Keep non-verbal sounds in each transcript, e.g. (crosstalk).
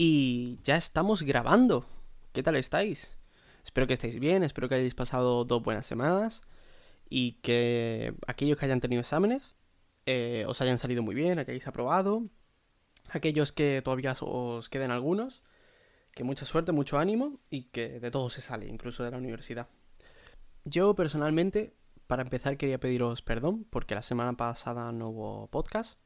Y ya estamos grabando. ¿Qué tal estáis? Espero que estéis bien, espero que hayáis pasado dos buenas semanas y que aquellos que hayan tenido exámenes eh, os hayan salido muy bien, hayáis aprobado. Aquellos que todavía os queden algunos, que mucha suerte, mucho ánimo y que de todo se sale, incluso de la universidad. Yo personalmente, para empezar, quería pediros perdón porque la semana pasada no hubo podcast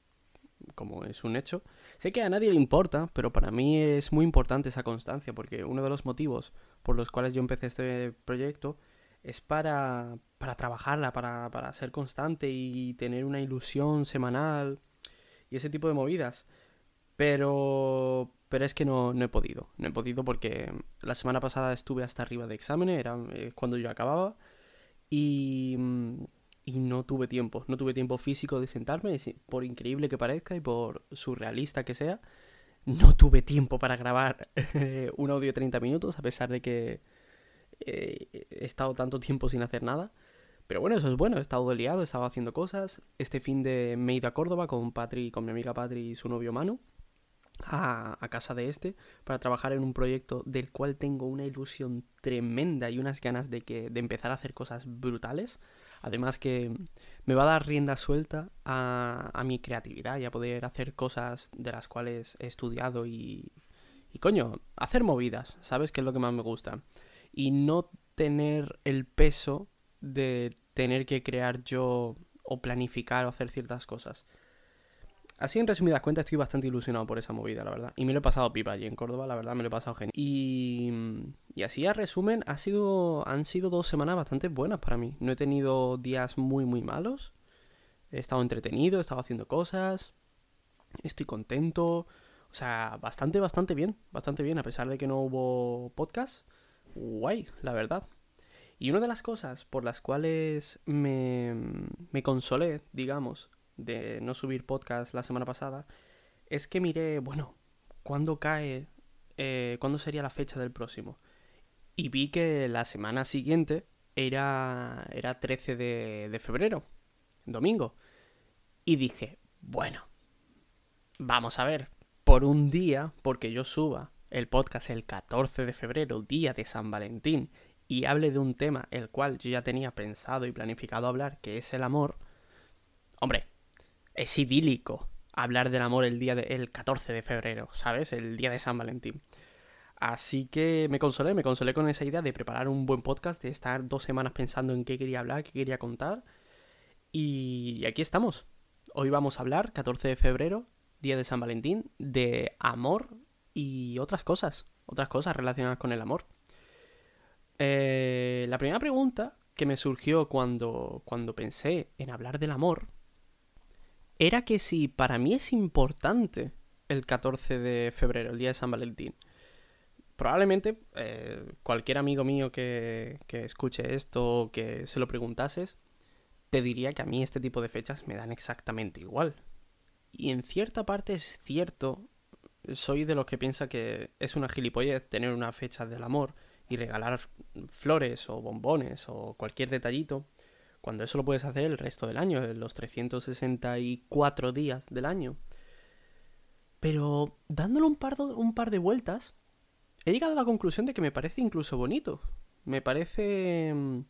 como es un hecho. Sé que a nadie le importa, pero para mí es muy importante esa constancia, porque uno de los motivos por los cuales yo empecé este proyecto es para, para trabajarla, para, para ser constante y tener una ilusión semanal y ese tipo de movidas. Pero, pero es que no, no he podido. No he podido porque la semana pasada estuve hasta arriba de exámenes, era eh, cuando yo acababa. Y, mm, y no tuve tiempo, no tuve tiempo físico de sentarme, por increíble que parezca y por surrealista que sea, no tuve tiempo para grabar un audio de 30 minutos, a pesar de que eh, he estado tanto tiempo sin hacer nada. Pero bueno, eso es bueno, he estado liado, he estado haciendo cosas. Este fin de me he ido a Córdoba con Patri, con mi amiga Patri y su novio Manu, a, a casa de este, para trabajar en un proyecto del cual tengo una ilusión tremenda y unas ganas de, que, de empezar a hacer cosas brutales. Además que me va a dar rienda suelta a, mi creatividad y a poder hacer cosas de las cuales he estudiado y, y coño, hacer movidas, ¿sabes? Que es lo que más me gusta. Y no tener el peso de tener que crear yo o planificar o hacer ciertas cosas. Así en resumidas cuentas estoy bastante ilusionado por esa movida, la verdad. Y me lo he pasado pipa allí en Córdoba, la verdad me lo he pasado genial. Y, y así a resumen, ha sido, han sido dos semanas bastante buenas para mí. No he tenido días muy muy malos. He estado entretenido, he estado haciendo cosas. Estoy contento. O sea, bastante, bastante bien. Bastante bien, a pesar de que no hubo podcast. Guay, la verdad. Y una de las cosas por las cuales me, me consolé, digamos, de no subir podcast la semana pasada, es que miré, bueno, ¿cuándo cae? Eh, ¿Cuándo sería la fecha del próximo? Y vi que la semana siguiente era, era 13 de, de febrero, domingo. Y dije, bueno, vamos a ver, por un día, porque yo suba el podcast el 14 de febrero, día de San Valentín, y hable de un tema el cual yo ya tenía pensado y planificado hablar, que es el amor, hombre, es idílico hablar del amor el día del 14 de febrero, ¿sabes? El día de San Valentín. Así que me consolé, me consolé con esa idea de preparar un buen podcast, de estar dos semanas pensando en qué quería hablar, qué quería contar. Y aquí estamos. Hoy vamos a hablar, 14 de febrero, día de San Valentín, de amor y otras cosas, otras cosas relacionadas con el amor. Eh, la primera pregunta que me surgió cuando, cuando pensé en hablar del amor era que si para mí es importante el 14 de febrero, el día de San Valentín, probablemente eh, cualquier amigo mío que, que escuche esto o que se lo preguntases, te diría que a mí este tipo de fechas me dan exactamente igual. Y en cierta parte es cierto, soy de los que piensa que es una gilipollez tener una fecha del amor y regalar flores o bombones o cualquier detallito cuando eso lo puedes hacer el resto del año, los 364 días del año. Pero dándole un par, de, un par de vueltas, he llegado a la conclusión de que me parece incluso bonito. Me parece... Mm,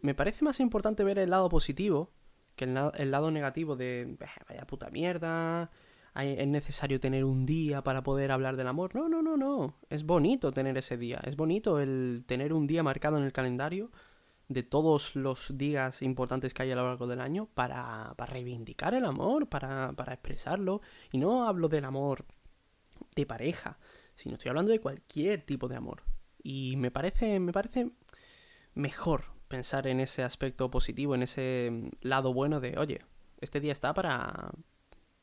me parece más importante ver el lado positivo que el, el lado negativo de... Vaya puta mierda, es necesario tener un día para poder hablar del amor. No, no, no, no. Es bonito tener ese día. Es bonito el tener un día marcado en el calendario de todos los días importantes que hay a lo largo del año para, reivindicar el amor, para, para expresarlo. Y no hablo del amor de pareja, sino estoy hablando de cualquier tipo de amor. Y me parece, me parece mejor pensar en ese aspecto positivo, en ese lado bueno de, oye, este día está para,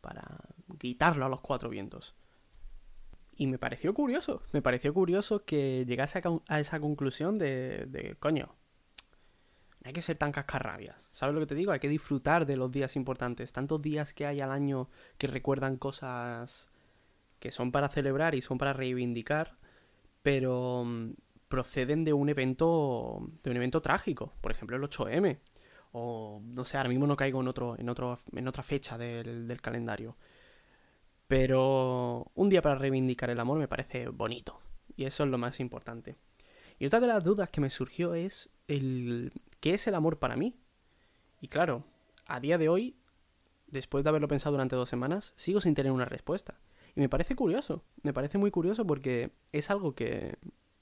para gritarlo a los cuatro vientos. Y me pareció curioso, me pareció curioso que llegase a, esa conclusión de, de, coño, hay que ser tan cascarrabias. ¿Sabes lo que te digo? Hay que disfrutar de los días importantes. Tantos días que hay al año que recuerdan cosas que son para celebrar y son para reivindicar, pero mm, proceden de un evento de un evento trágico, por ejemplo el 8M o no sé, ahora mismo no caigo en otro en otro en otra fecha del, del calendario. Pero un día para reivindicar el amor me parece bonito. Y eso es lo más importante. Y otra de las dudas que me surgió es el ¿qué es el amor para mí? Y claro, a día de hoy, después de haberlo pensado durante dos semanas, sigo sin tener una respuesta. Y me parece curioso, me parece muy curioso porque es algo que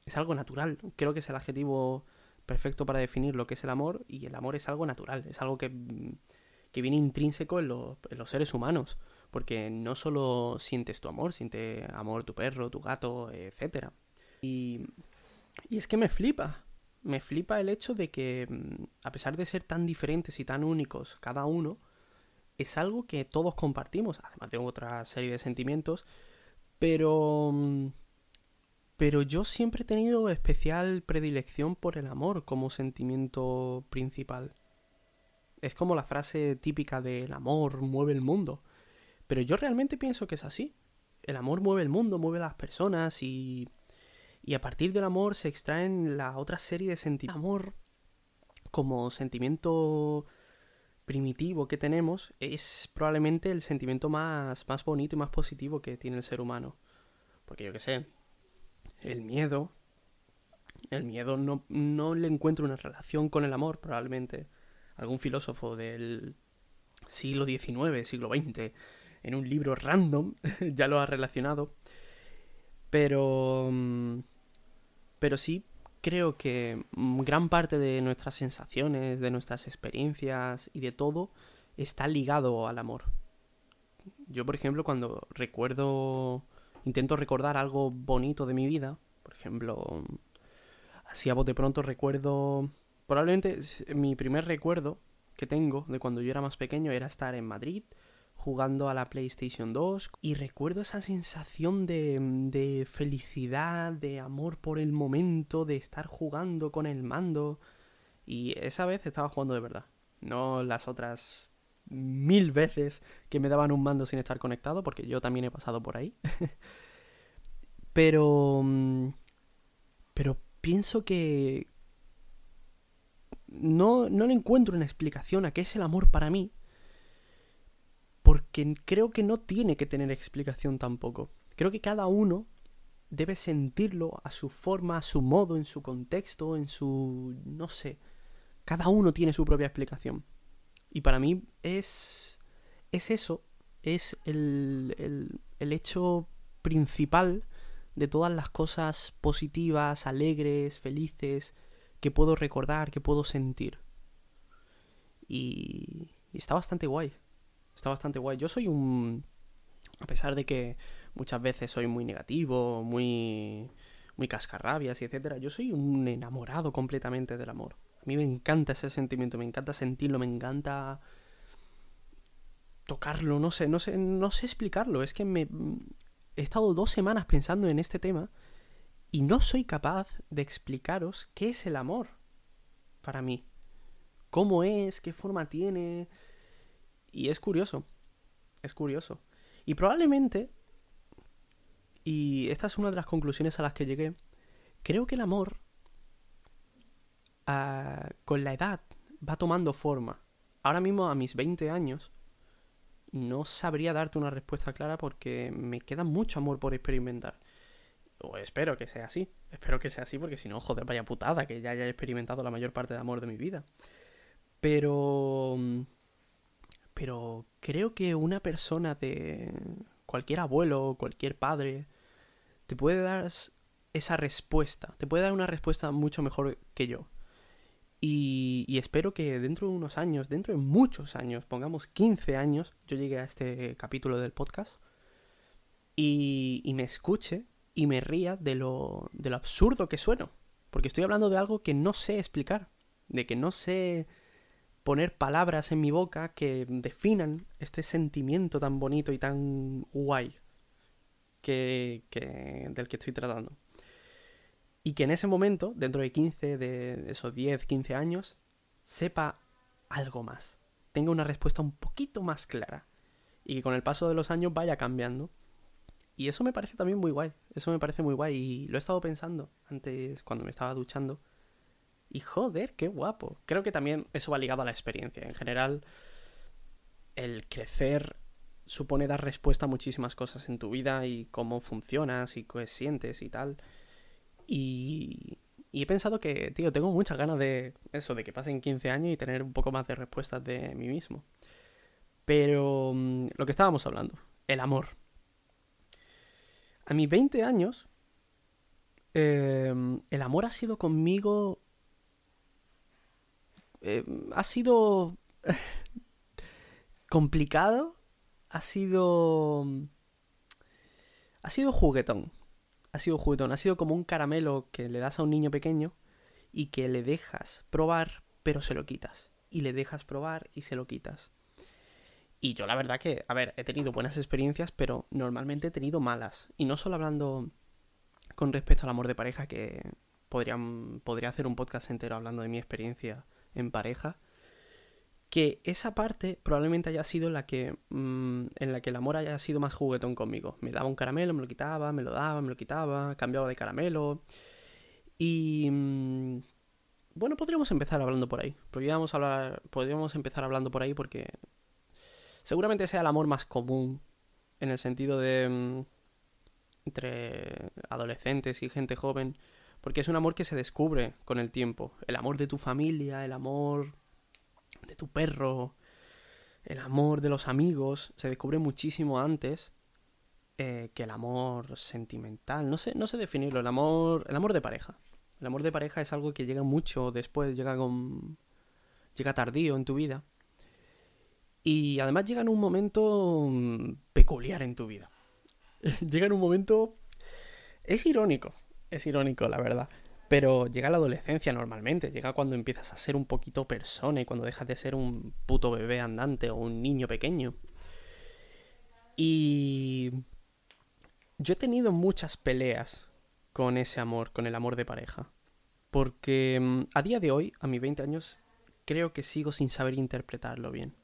es algo natural. Creo que es el adjetivo perfecto para definir lo que es el amor y el amor es algo natural, es algo que, que viene intrínseco en, en los seres humanos. Porque no solo sientes tu amor, siente amor tu perro, tu gato, etc. Y, y es que me flipa. Me flipa el hecho de que, mm, a pesar de ser tan diferentes y tan únicos cada uno, es algo que todos compartimos, además de otra serie de sentimientos, pero... Mm, pero yo siempre he tenido especial predilección por el amor como sentimiento principal. Es como la frase típica del amor mueve el mundo. Pero yo realmente pienso que es así. El amor mueve el mundo, mueve las personas y, y a partir del amor se extraen la otra serie de sentimientos. Amor como sentimiento primitivo que tenemos es probablemente el sentimiento más, más bonito y más positivo que tiene el ser humano. Porque yo qué sé, el miedo, el miedo no, no le encuentro una relación con el amor, probablemente. Algún filósofo del siglo XIX, siglo XX, en un libro random, (laughs) ya lo ha relacionado. Pero... Mm, pero sí creo que gran parte de nuestras sensaciones, de nuestras experiencias y de todo está ligado al amor. Yo, por ejemplo, cuando recuerdo, intento recordar algo bonito de mi vida, por ejemplo, así a bote pronto recuerdo, probablemente mi primer recuerdo que tengo de cuando yo era más pequeño era estar en Madrid jugando a la PlayStation 2 y recuerdo esa sensación de, de felicidad, de amor por el momento, de estar jugando con el mando y esa vez estaba jugando de verdad, no las otras mil veces que me daban un mando sin estar conectado, porque yo también he pasado por ahí. (laughs) pero... Mm, pero pienso que... No, no le encuentro una explicación a qué es el amor para mí, porque creo que no tiene que tener explicación tampoco. Creo que cada uno debe sentirlo a su forma, a su modo, en su contexto, en su... no sé. Cada uno tiene su propia explicación. Y para mí es... es eso, es el, el, el hecho principal de todas las cosas positivas, alegres, felices que puedo recordar, que puedo sentir. Y, y está bastante guay. Está bastante guay. Yo soy un... A pesar de que muchas veces soy muy negativo, muy... muy cascarrabias y etcétera, yo soy un enamorado completamente del amor. A mí me encanta ese sentimiento, me encanta sentirlo, me encanta tocarlo, no sé, no sé, no sé explicarlo. Es que me he estado dos semanas pensando en este tema y no soy capaz de explicaros qué es el amor para mí. ¿Cómo es? ¿Qué forma tiene? Y es curioso. Es curioso. Y probablemente, y esta es una de las conclusiones a las que llegué, creo que el amor ah, con la edad va tomando forma. Ahora mismo a mis 20 años no sabría darte una respuesta clara porque me queda mucho amor por experimentar. O espero que sea así. Espero que sea así porque si no, joder, vaya putada que ya haya experimentado la mayor parte de amor de mi vida. Pero pero creo que una persona de cualquier abuelo, cualquier padre, te puede dar esa respuesta, te puede dar una respuesta mucho mejor que yo. Y, y, espero que dentro de unos años, dentro de muchos años, pongamos 15 años, yo llegue a este capítulo del podcast y, y me escuche y me ría de lo, de lo absurdo que sueno. Porque estoy hablando de algo que no sé explicar, de que no sé poner palabras en mi boca que definan este sentimiento tan bonito y tan guay que, del que estoy tratando. Y que en ese momento, dentro de 15, de esos 10, 15 años, sepa algo más. Tenga una respuesta un poquito más clara. Y que con el paso de los años vaya cambiando. Y eso me parece también muy guay. Eso me parece muy guay. Y lo he estado pensando antes cuando me estaba duchando y joder, qué guapo. Creo que también eso va ligado a la experiencia. En general, el crecer supone dar respuesta a muchísimas cosas en tu vida y cómo funcionas y qué sientes y tal. Y, y he pensado que, tío, tengo muchas ganas de eso, de que pasen 15 años y tener un poco más de respuestas de mí mismo. Pero mm, lo que estábamos hablando, el amor. A mis 20 años, em, el amor ha sido conmigo... Em, ha sido complicado, ha sido... Ha sido juguetón. Ha sido juguetón. Ha sido como un caramelo que le das a un niño pequeño y que le dejas probar, pero se lo quitas. Y le dejas probar y se lo quitas. Y yo la verdad que, a ver, he tenido buenas experiencias, pero normalmente he tenido malas. Y no solo hablando con respecto al amor de pareja, que podría, podría hacer un podcast entero hablando de mi experiencia en pareja, que esa parte probablemente haya sido la que mm, en la que el amor haya sido más juguetón conmigo. Me daba un caramelo, me lo quitaba, me lo daba, me lo quitaba, cambiaba de caramelo. Y mm, bueno, podríamos empezar hablando por ahí. Podríamos hablar, podríamos empezar hablando por ahí porque Seguramente sea el amor más común en el sentido de mm, entre adolescentes y gente joven, porque es un amor que se descubre con el tiempo. El amor de tu familia, el amor de tu perro, el amor de los amigos, se descubre muchísimo antes eh, que el amor sentimental. No sé, no sé definirlo. El amor, el amor de pareja. El amor de pareja es algo que llega mucho después, llega con, llega tardío en tu vida. Y además llega en un momento mm, peculiar en tu vida. (laughs) llega en un momento... Es irónico, es irónico, la verdad. Pero llega la adolescencia normalmente, llega cuando empiezas a ser un poquito persona y cuando dejas de ser un puto bebé andante o un niño pequeño. Y yo he tenido muchas peleas con ese amor, con el amor de pareja. Porque mm, a día de hoy, a mis 20 años, creo que sigo sin saber interpretarlo bien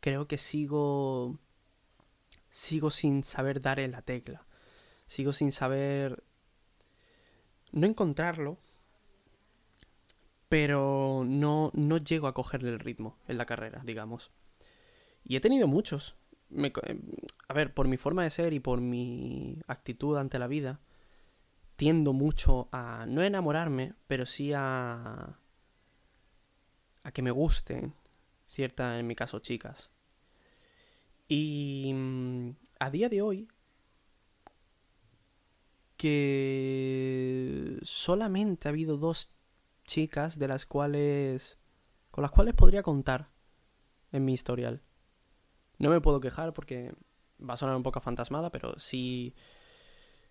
creo que sigo sigo sin saber dar en la tecla. Sigo sin saber no encontrarlo, pero no, no llego a cogerle el ritmo en la carrera, digamos. Y he tenido muchos. a ver, por mi forma de ser y por mi actitud ante la vida, tiendo mucho a no enamorarme, pero sí a a que me gusten cierta, en mi caso, chicas. Y mm, a día de hoy, que solamente ha habido dos chicas de las cuales con las cuales podría contar en mi historial. No me puedo quejar porque va a sonar un poco fantasmada, pero sí,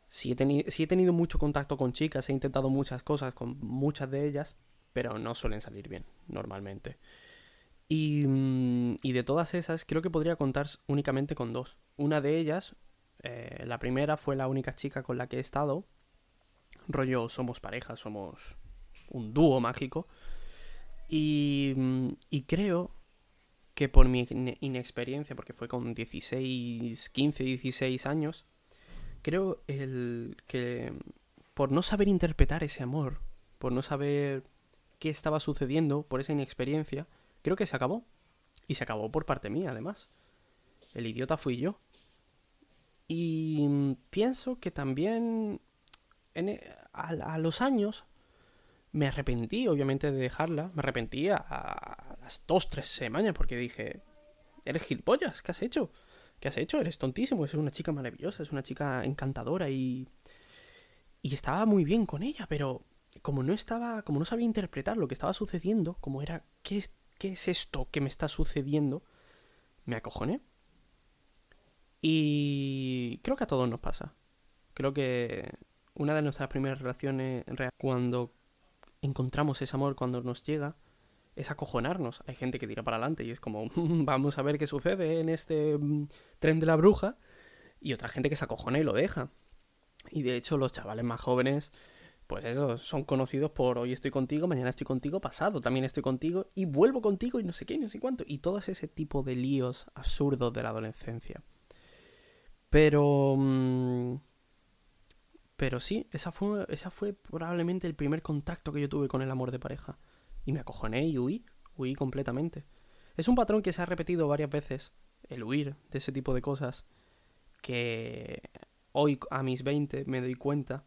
sí, he sí he tenido mucho contacto con chicas, he intentado muchas cosas con muchas de ellas, pero no suelen salir bien normalmente. Mm, y, de todas esas, creo que podría contar únicamente con dos. Una de ellas, eh, la primera fue la única chica con la que he estado. Rollo, somos pareja, somos un dúo mágico. Y, mm, y creo que por mi inexperiencia, porque fue con 16, 15, 16 años, creo que por no saber interpretar ese amor, por no saber qué estaba sucediendo, por esa inexperiencia, creo que se acabó. Y se acabó por parte mía, además. El idiota fui yo. Y mm, pienso que también e, a, los años me arrepentí, obviamente, de dejarla. Me arrepentí a, las dos, tres semanas porque dije, eres gilipollas, ¿qué has hecho? ¿Qué has hecho? Eres tontísimo, es una chica maravillosa, es una chica encantadora y... Y estaba muy bien con ella, pero como no estaba, como no sabía interpretar lo que estaba sucediendo, como era, ¿qué, ¿qué es esto que me está sucediendo? Me acojoné. Y creo que a todos nos pasa. Creo que una de nuestras primeras relaciones, cuando encontramos ese amor, cuando nos llega, es acojonarnos. Hay gente que tira para adelante y es como, (laughs) vamos a ver qué sucede en este mm, tren de la bruja. Y otra gente que se acojona y lo deja. Y de hecho los chavales más jóvenes pues eso, son conocidos por hoy estoy contigo, mañana estoy contigo, pasado también estoy contigo y vuelvo contigo y no sé qué, no sé cuánto. Y todo ese tipo de líos absurdos de la adolescencia. Pero... Mm, pero sí, esa fue, fue probablemente el primer contacto que yo tuve con el amor de pareja. Y me acojoné y huí, huí completamente. Es un patrón que se ha repetido varias veces el huir de ese tipo de cosas que hoy a mis 20 me doy cuenta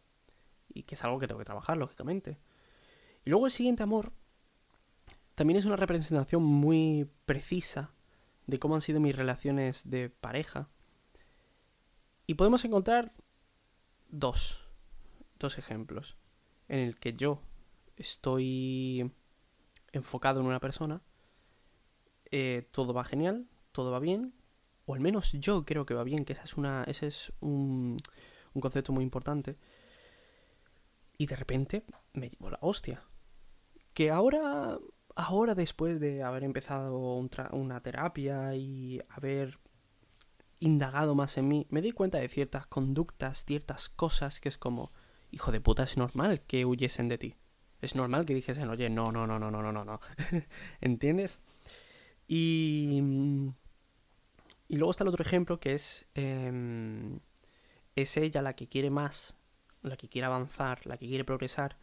y que es algo que tengo que trabajar, lógicamente. Y luego el siguiente amor también es una representación muy precisa de cómo han sido mis relaciones de pareja. Y podemos encontrar dos, dos ejemplos en el que yo estoy enfocado en una persona, eh, todo va genial, todo va bien, o al menos yo creo que va bien, que esa es una, ese es un, un concepto muy importante. Y de repente me llevo la hostia. Que ahora, ahora después de haber empezado una terapia y haber indagado más en mí, me di cuenta de ciertas conductas, ciertas cosas que es como, hijo de puta, es normal que huyesen de ti. Es normal que dijesen, oye, no, no, no, no, no, no, no. (laughs) ¿Entiendes? Y... Y luego está el otro ejemplo que es... Eh, es ella la que quiere más, la que quiere avanzar, la que quiere progresar.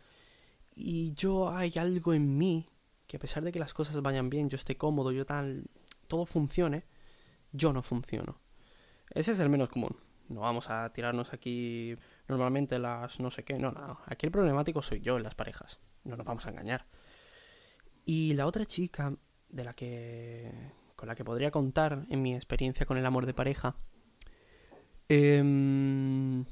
Y yo hay algo en mí que a pesar de que las cosas vayan bien, yo esté cómodo, yo tal, todo funcione, yo no funciono. Ese es el menos común. No vamos a tirarnos aquí normalmente las no sé qué. No, no. Aquí el problemático soy yo en las parejas. No nos vamos a engañar. Y la otra chica de la que con la que podría contar en mi experiencia con el amor de pareja em,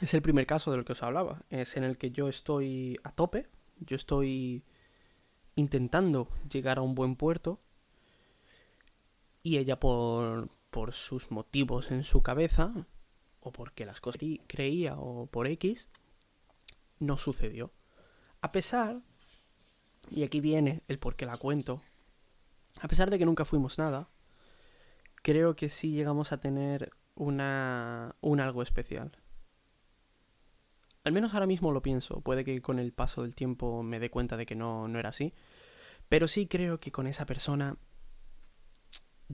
es el primer caso del que os hablaba. Es en el que yo estoy a tope. Yo estoy intentando llegar a un buen puerto. Y ella por, por sus motivos en su cabeza, o porque las cosas creía, o por X, no sucedió. A pesar, y aquí viene el por qué la cuento, a pesar de que nunca fuimos nada, creo que sí llegamos a tener una, un algo especial. Al menos ahora mismo lo pienso, puede que con el paso del tiempo me dé cuenta de que no, no era así, pero sí creo que con esa persona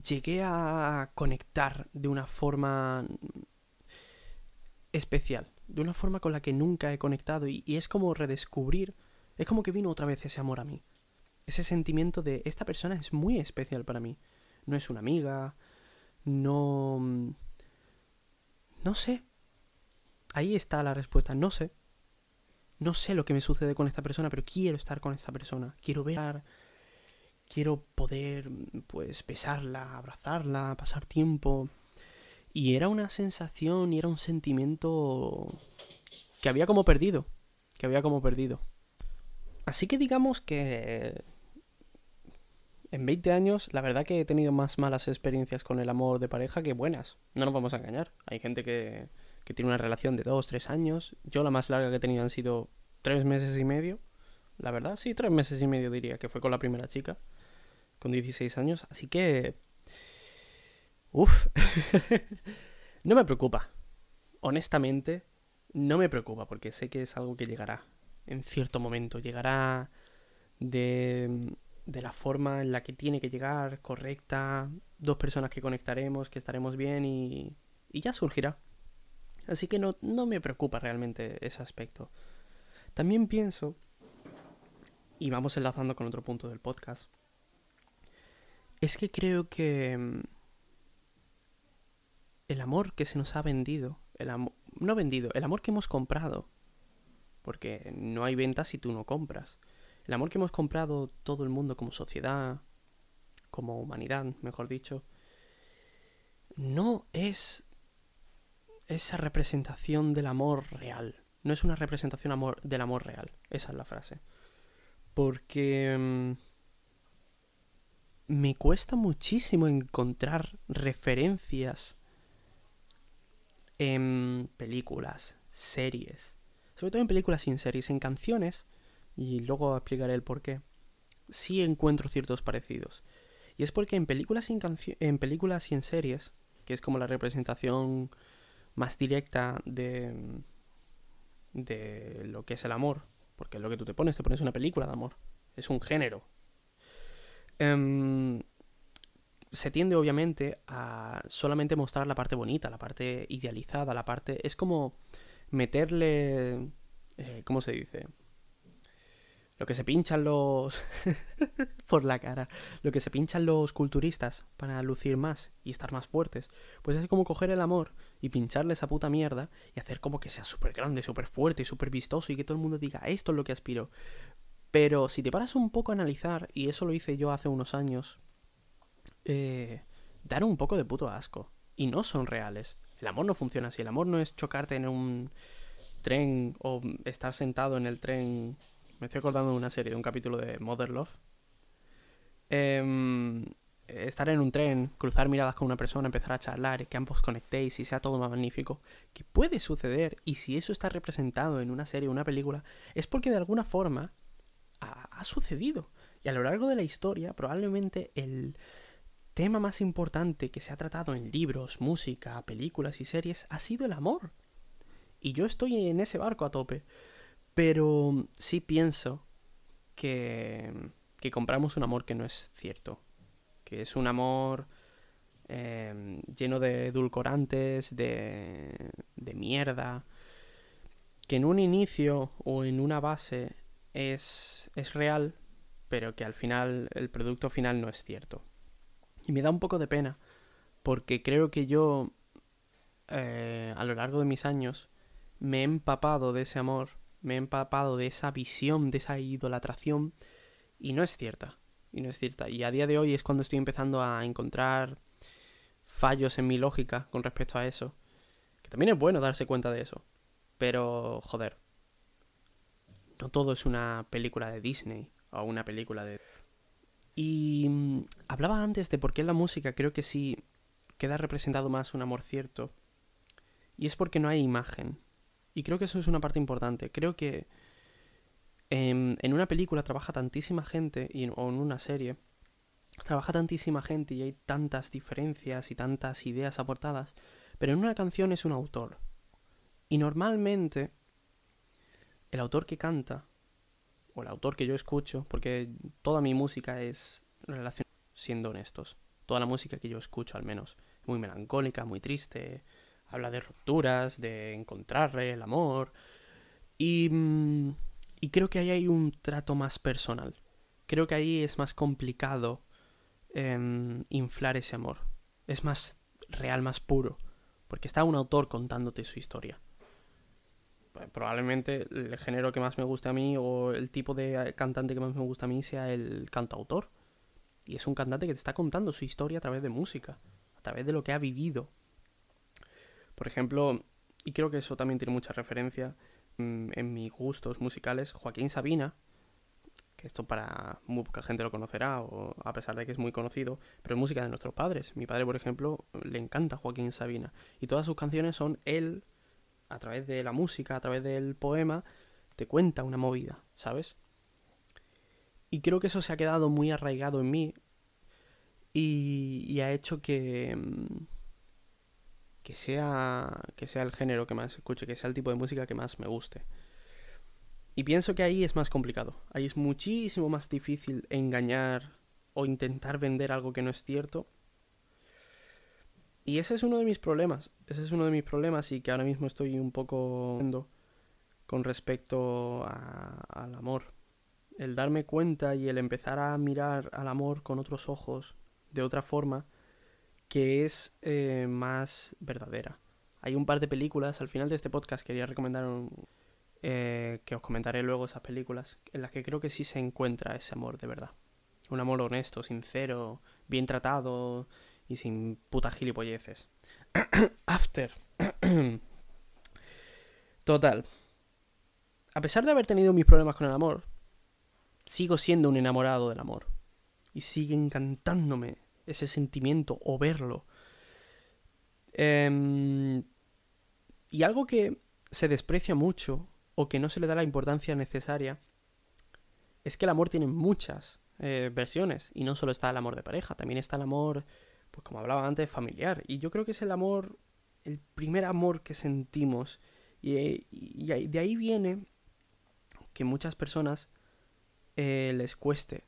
llegué a conectar de una forma especial, de una forma con la que nunca he conectado y, es como redescubrir, es como que vino otra vez ese amor a mí, ese sentimiento de esta persona es muy especial para mí, no es una amiga, no... no sé, ahí está la respuesta, no sé, no sé lo que me sucede con esta persona, pero quiero estar con esta persona, quiero ver quiero poder, pues, besarla, abrazarla, pasar tiempo. Y era una sensación y era un sentimiento que había como perdido, que había como perdido. Así que digamos que en 20 años, la verdad que he tenido más malas experiencias con el amor de pareja que buenas. No nos vamos a engañar. Hay gente que, que tiene una relación de 2, 3 años. Yo la más larga que he tenido han sido 3 meses y medio. La verdad, sí, 3 meses y medio diría, que fue con la primera chica con 16 años, así que... Uf, (laughs) no me preocupa. Honestamente, no me preocupa porque sé que es algo que llegará en cierto momento, llegará de, de la forma en la que tiene que llegar, correcta, dos personas que conectaremos, que estaremos bien y, y ya surgirá. Así que no, no me preocupa realmente ese aspecto. También pienso, y vamos enlazando con otro punto del podcast, es que creo que mm, el amor que se nos ha vendido, el amor, no vendido, el amor que hemos comprado, porque no hay venta si tú no compras. El amor que hemos comprado todo el mundo como sociedad, como humanidad, mejor dicho, no es esa representación del amor real. No es una representación amor, del amor real. Esa es la frase. Porque mm, me cuesta muchísimo encontrar referencias en películas, series, sobre todo en películas y en series, en canciones, y luego explicaré el por qué, sí encuentro ciertos parecidos. Y es porque en películas y en, en películas y en series, que es como la representación más directa de, de lo que es el amor, porque es lo que tú te pones, te pones una película de amor, es un género, Em, se tiende obviamente a solamente mostrar la parte bonita, la parte idealizada, la parte... Es como meterle... Eh, ¿Cómo se dice? lo que se pinchan los... (laughs) por la cara. Lo que se pinchan los culturistas para lucir más y estar más fuertes. Pues es como coger el amor y pincharle esa puta mierda y hacer como que sea súper grande, súper fuerte súper vistoso y que todo el mundo diga, esto es lo que aspiro. Pero si te paras un poco a analizar, y eso lo hice yo hace unos años, eh, dar un poco de puto asco. Y no son reales. El amor no funciona así. El amor no es chocarte en un tren o estar sentado en el tren me estoy acordando de una serie, de un capítulo de Mother Love. Em, estar en un tren, cruzar miradas con una persona, empezar a charlar, que ambos conectéis y sea todo más magnífico, que puede suceder, y si eso está representado en una serie o una película, es porque de alguna forma ha, sucedido. Y a lo largo de la historia, probablemente el tema más importante que se ha tratado en libros, música, películas y series ha sido el amor. Y yo estoy en ese barco a tope. Pero sí pienso que, que compramos un amor que no es cierto. Que es un amor em, lleno de edulcorantes, de, de mierda. Que en un inicio o en una base es, es real, pero que al final el producto final no es cierto. Y me da un poco de pena, porque creo que yo, eh, a lo largo de mis años, me he empapado de ese amor me he empapado de esa visión, de esa idolatración, y no es cierta. Y no es cierta. Y a día de hoy es cuando estoy empezando a encontrar fallos en mi lógica con respecto a eso. Que también es bueno darse cuenta de eso. Pero, joder. No todo es una película de Disney o una película de... Y mm, hablaba antes de por qué en la música creo que sí queda representado más un amor cierto. Y es porque no hay imagen. Y creo que eso es una parte importante. Creo que en, una película trabaja tantísima gente, y, o en una serie, trabaja tantísima gente y hay tantas diferencias y tantas ideas aportadas, pero en una canción es un autor. Y normalmente el autor que canta, o el autor que yo escucho, porque toda mi música es relacionada, siendo honestos, toda la música que yo escucho al menos, muy melancólica, muy triste, habla de rupturas, de encontrar el amor. Y, mm, y creo que ahí hay un trato más personal. Creo que ahí es más complicado em, inflar ese amor. Es más real, más puro. Porque está un autor contándote su historia. Probablemente el género que más me gusta a mí o el tipo de cantante que más me gusta a mí sea el cantautor. Y es un cantante que te está contando su historia a través de música, a través de lo que ha vivido, por ejemplo, y creo que eso también tiene mucha referencia en mis gustos musicales, Joaquín Sabina, que esto para muy poca gente lo conocerá, o a pesar de que es muy conocido, pero es música de nuestros padres. Mi padre, por ejemplo, le encanta Joaquín Sabina. Y todas sus canciones son él, a través de la música, a través del poema, te cuenta una movida, ¿sabes? Y creo que eso se ha quedado muy arraigado en mí y, y ha hecho que, mm, que sea, que sea el género que más escuche, que sea el tipo de música que más me guste. Y pienso que ahí es más complicado. Ahí es muchísimo más difícil engañar o intentar vender algo que no es cierto. Y ese es uno de mis problemas. Ese es uno de mis problemas y que ahora mismo estoy un poco con respecto al amor. El darme cuenta y el empezar a mirar al amor con otros ojos, de otra forma, que es eh, más verdadera. Hay un par de películas, al final de este podcast quería recomendar eh, que os comentaré luego esas películas, en las que creo que sí se encuentra ese amor de verdad. Un amor honesto, sincero, bien tratado y sin putas gilipolleces. (coughs) After. (coughs) Total. A pesar de haber tenido mis problemas con el amor, sigo siendo un enamorado del amor. Y sigue encantándome ese sentimiento o verlo. Em, y algo que se desprecia mucho o que no se le da la importancia necesaria es que el amor tiene muchas eh, versiones y no solo está el amor de pareja, también está el amor, pues como hablaba antes, familiar. Y yo creo que es el amor, el primer amor que sentimos. Y, de ahí viene que muchas personas eh, les cueste,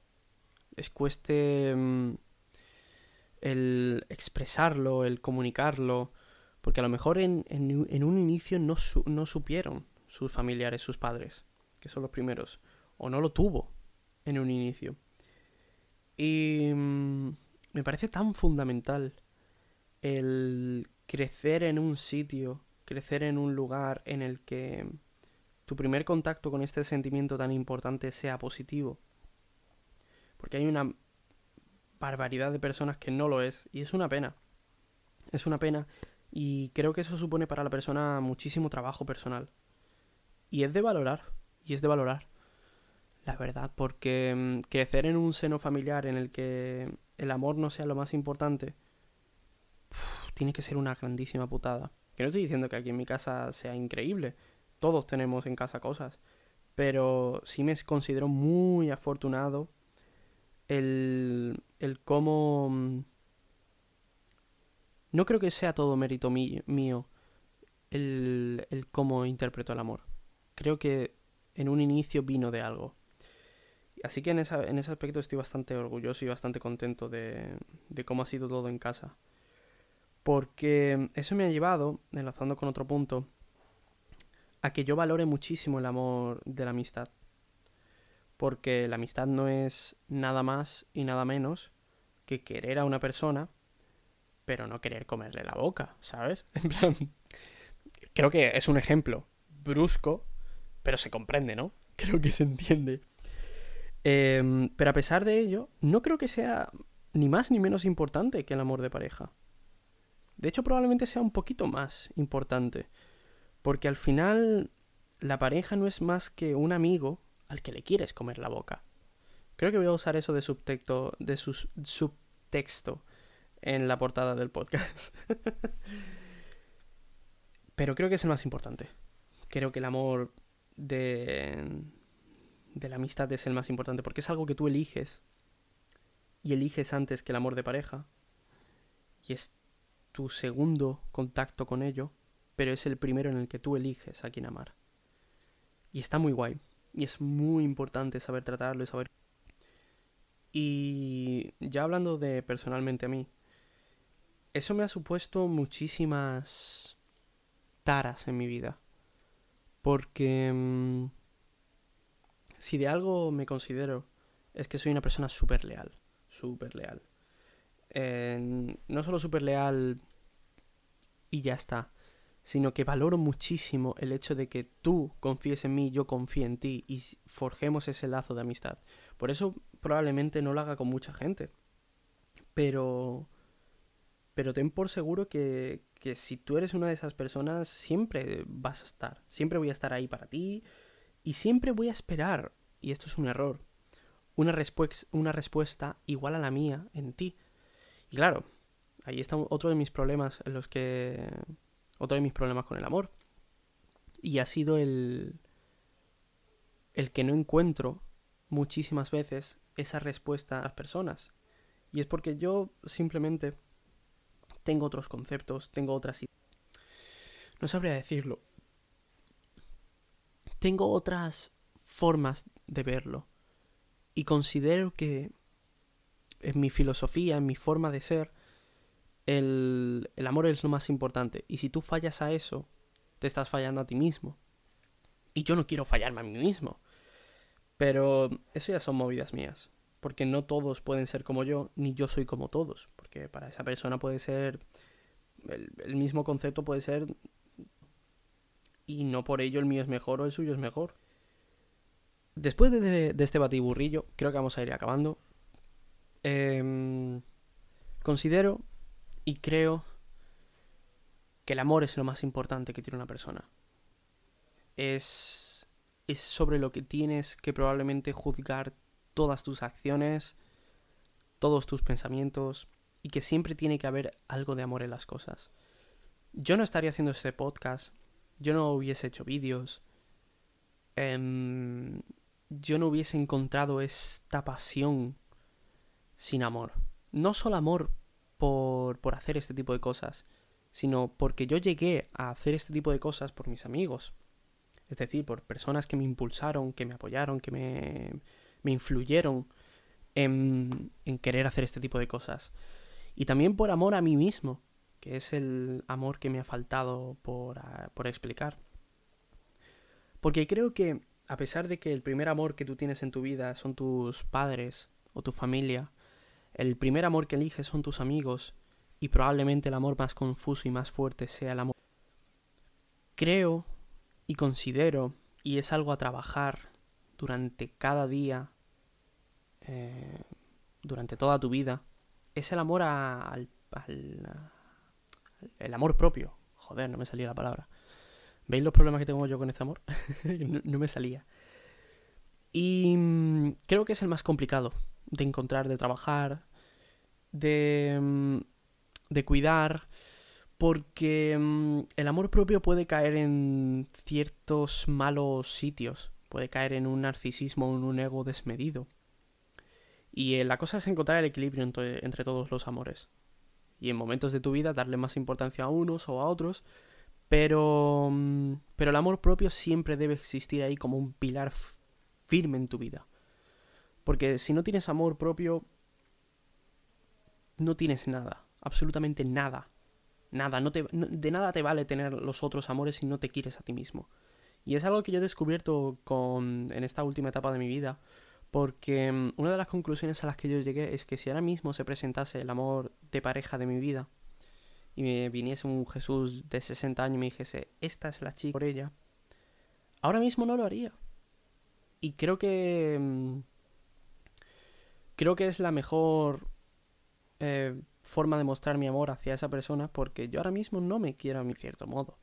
les cueste... Mm, el expresarlo, el comunicarlo, porque a lo mejor en, un inicio no, supieron sus familiares, sus padres, que son los primeros, o no lo tuvo en un inicio. Y mm, me parece tan fundamental el crecer en un sitio, crecer en un lugar en el que tu primer contacto con este sentimiento tan importante sea positivo. Porque hay una barbaridad de personas que no lo es. Y es una pena. Es una pena. Y creo que eso supone para la persona muchísimo trabajo personal. Y es de valorar. Y es de valorar. La verdad. Porque mm, crecer en un seno familiar en el que el amor no sea lo más importante. tiene que ser una grandísima putada. Que no estoy diciendo que aquí en mi casa sea increíble. Todos tenemos en casa cosas. Pero sí me considero muy afortunado el, el cómo... Mm, no creo que sea todo mérito mío el, el cómo interpreto el amor. Creo que en un inicio vino de algo. Así que en, en ese aspecto estoy bastante orgulloso y bastante contento de, de cómo ha sido todo en casa. Porque eso me ha llevado, enlazando con otro punto, a que yo valore muchísimo el amor de la amistad porque la amistad no es nada más y nada menos que querer a una persona, pero no querer comerle la boca, ¿sabes? (laughs) En plan, creo que es un ejemplo brusco, pero se comprende, ¿no? (laughs) Creo que se entiende. Em, pero a pesar de ello, no creo que sea ni más ni menos importante que el amor de pareja. De hecho, probablemente sea un poquito más importante. Porque al final, la pareja no es más que un amigo al que le quieres comer la boca. Creo que voy a usar eso de subtexto, de su, subtexto en la portada del podcast. (laughs) Pero creo que es el más importante. Creo que el amor de, de la amistad es el más importante porque es algo que tú eliges y eliges antes que el amor de pareja y es tu segundo contacto con ello, pero es el primero en el que tú eliges a quien amar. Y está muy guay. Y es muy importante saber tratarlo y saber... Y ya hablando de personalmente a mí, eso me ha supuesto muchísimas taras en mi vida. Porque mm, si de algo me considero es que soy una persona súper leal. Súper leal. no solo súper leal y ya está, sino que valoro muchísimo el hecho de que tú confíes en mí, yo confíe en ti y forjemos ese lazo de amistad. Por eso probablemente no lo haga con mucha gente. Pero... Pero ten por seguro que, que si tú eres una de esas personas, siempre vas a estar. Siempre voy a estar ahí para ti. Y siempre voy a esperar, y esto es un error, una, una respuesta igual a la mía en ti. Y claro, ahí está otro de mis problemas en los que otro de mis problemas con el amor. Y ha sido el, el que no encuentro muchísimas veces esa respuesta a las personas. Y es porque yo simplemente tengo otros conceptos, tengo otras ideas. No sabría decirlo. Tengo otras formas de verlo. Y considero que en mi filosofía, en mi forma de ser, el, amor es lo más importante. Y si tú fallas a eso, te estás fallando a ti mismo. Y yo no quiero fallarme a mí mismo. Pero eso ya son movidas mías. Porque no todos pueden ser como yo, ni yo soy como todos. Porque para esa persona puede ser. El, mismo concepto puede ser. Y no por ello el mío es mejor o el suyo es mejor. Después de, de este batiburrillo, creo que vamos a ir acabando. Em, considero y creo que el amor es lo más importante que tiene una persona. Es, es sobre lo que tienes que probablemente juzgar todas tus acciones, todos tus pensamientos, y que siempre tiene que haber algo de amor en las cosas. Yo no estaría haciendo este podcast, yo no hubiese hecho vídeos, em, yo no hubiese encontrado esta pasión sin amor. No solo amor por, por hacer este tipo de cosas, sino porque yo llegué a hacer este tipo de cosas por mis amigos. Es decir, por personas que me impulsaron, que me apoyaron, que me, me influyeron en, en querer hacer este tipo de cosas. Y también por amor a mí mismo, que es el amor que me ha faltado por, por explicar. Porque creo que a pesar de que el primer amor que tú tienes en tu vida son tus padres o tu familia, el primer amor que eliges son tus amigos y probablemente el amor más confuso y más fuerte sea el amor. Creo y considero, y es algo a trabajar durante cada día, eh, durante toda tu vida, es el amor al, al, el amor propio. Joder, no me salía la palabra. ¿Veis los problemas que tengo yo con este amor? (laughs) no, me salía. Y mm, creo que es el más complicado de encontrar, de trabajar, de, mm, de cuidar, porque mm, el amor propio puede caer en ciertos malos sitios, puede caer en un narcisismo, en un ego desmedido. Y eh, la cosa es encontrar el equilibrio entre, entre todos los amores. Y en momentos de tu vida darle más importancia a unos o a otros, pero, mm, pero el amor propio siempre debe existir ahí como un pilar firme en tu vida. Porque si no tienes amor propio, no tienes nada, absolutamente nada. Nada, no te, de nada te vale tener los otros amores si no te quieres a ti mismo. Y es algo que yo he descubierto con, en esta última etapa de mi vida, porque mm, una de las conclusiones a las que yo llegué es que si ahora mismo se presentase el amor de pareja de mi vida, y me viniese un Jesús de 60 años y me dijese, esta es la chica por ella, ahora mismo no lo haría. Y creo que... Mm, creo que es la mejor eh, forma de mostrar mi amor hacia esa persona porque yo ahora mismo no me quiero a mi cierto modo.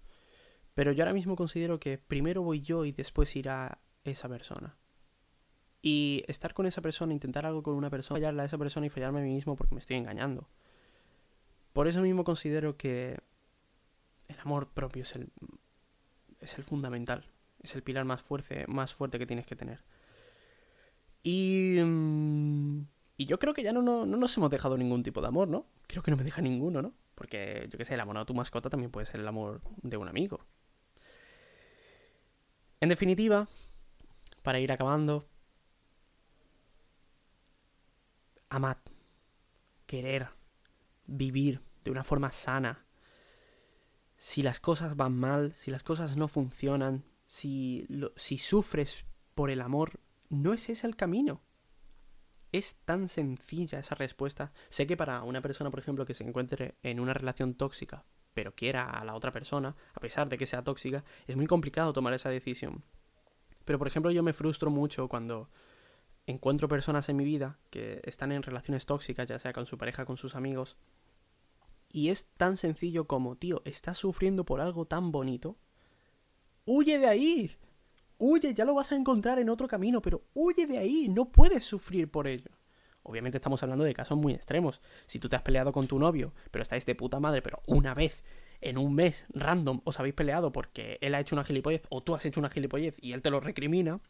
Pero yo ahora mismo considero que primero voy yo y después irá esa persona. Y estar con esa persona, intentar algo con una persona, fallarle a esa persona y fallarme a mí mismo porque me estoy engañando. Por eso mismo considero que el amor propio es el, es el fundamental, es el pilar más fuerte, más fuerte que tienes que tener. Y, mm, y yo creo que ya no, no, no, nos hemos dejado ningún tipo de amor, ¿no? Creo que no me deja ninguno, ¿no? Porque yo qué sé, el amor a tu mascota también puede ser el amor de un amigo. En definitiva, para ir acabando, amad, querer, vivir de una forma sana. Si las cosas van mal, si las cosas no funcionan, si, si sufres por el amor, no es ese el camino. Es tan sencilla esa respuesta. Sé que para una persona, por ejemplo, que se encuentre en una relación tóxica, pero quiera a la otra persona, a pesar de que sea tóxica, es muy complicado tomar esa decisión. Pero, por ejemplo, yo me frustro mucho cuando encuentro personas en mi vida que están en relaciones tóxicas, ya sea con su pareja, con sus amigos, y es tan sencillo como, tío, estás sufriendo por algo tan bonito. ¡Huye de ahí! Huye, ya lo vas a encontrar en otro camino, pero huye de ahí, no puedes sufrir por ello. Obviamente estamos hablando de casos muy extremos. Si tú te has peleado con tu novio, pero estáis de puta madre, pero una vez en un mes random os habéis peleado porque él ha hecho una gilipollez o tú has hecho una gilipollez y él te lo recrimina,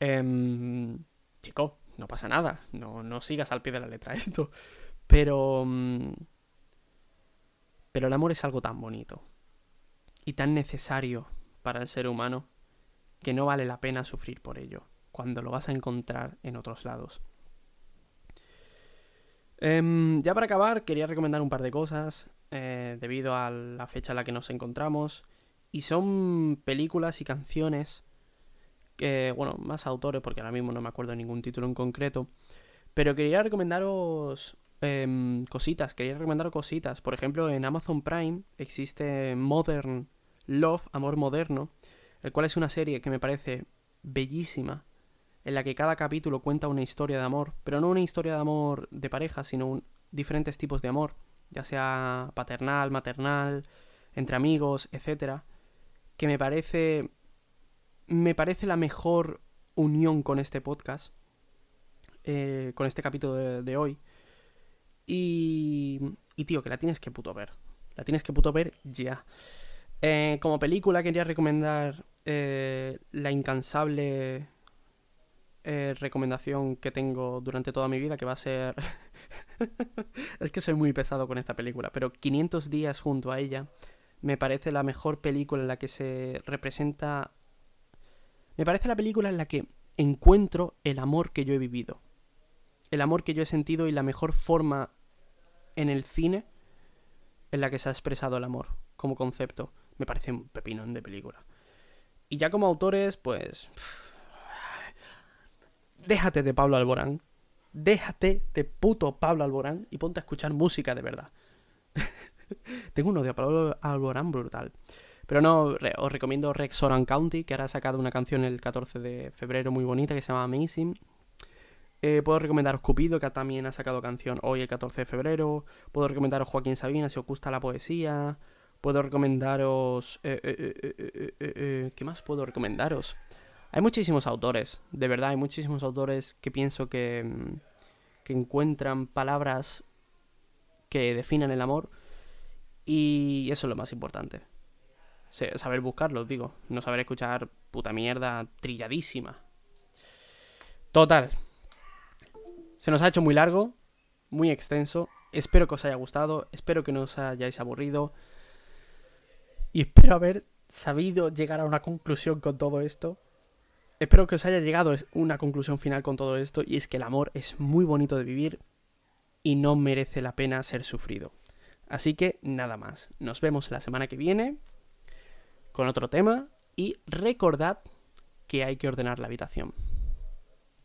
eh, chico, no pasa nada. No, no sigas al pie de la letra (laughs) esto. Pero... Mm, pero el amor es algo tan bonito y tan necesario para el ser humano que no vale la pena sufrir por ello cuando lo vas a encontrar en otros lados. Em, ya para acabar, quería recomendar un par de cosas eh, debido a la fecha en la que nos encontramos. Y son películas y canciones que, bueno, más autores, porque ahora mismo no me acuerdo de ningún título en concreto. Pero quería recomendaros Em, cositas, quería recomendar cositas. Por ejemplo, en Amazon Prime existe Modern Love, Amor Moderno, el cual es una serie que me parece bellísima, en la que cada capítulo cuenta una historia de amor, pero no una historia de amor de pareja, sino diferentes tipos de amor, ya sea paternal, maternal, entre amigos, etcétera, que me parece me parece la mejor unión con este podcast, eh, con este capítulo de hoy, y, y tío, que la tienes que puto ver. La tienes que puto ver ya. Eh, como película quería recomendar eh, la incansable eh, recomendación que tengo durante toda mi vida, que va a ser... (laughs) es que soy muy pesado con esta película, pero 500 días junto a ella me parece la mejor película en la que se representa... Me parece la película en la que encuentro el amor que yo he vivido. El amor que yo he sentido y la mejor forma en el cine en la que se ha expresado el amor como concepto. Me parece un pepinón de película. Y ya como autores, pues... Déjate de Pablo Alborán. Déjate de puto Pablo Alborán y ponte a escuchar música de verdad. (laughs) Tengo un odio a Pablo Alborán brutal. Pero no, os recomiendo Rex Oran County, que ahora ha sacado una canción el 14 de febrero muy bonita que se llama Amazing. Eh, puedo recomendaros Cupido, que también ha sacado canción hoy el 14 de febrero. Puedo recomendaros Joaquín Sabina, si os gusta la poesía. Puedo recomendaros... Eh, eh, ¿Qué más puedo recomendaros? Hay muchísimos autores, de verdad, hay muchísimos autores que pienso que, mm, que encuentran palabras que definan el amor y eso es lo más importante. Saber buscarlos, digo, no saber escuchar puta mierda trilladísima. Total. Se nos ha hecho muy largo, muy extenso. Espero que os haya gustado, espero que no os hayáis aburrido. Y espero haber sabido llegar a una conclusión con todo esto. Espero que os haya llegado una conclusión final con todo esto y es que el amor es muy bonito de vivir y no merece la pena ser sufrido. Así que nada más, nos vemos la semana que viene con otro tema y recordad que hay que ordenar la habitación.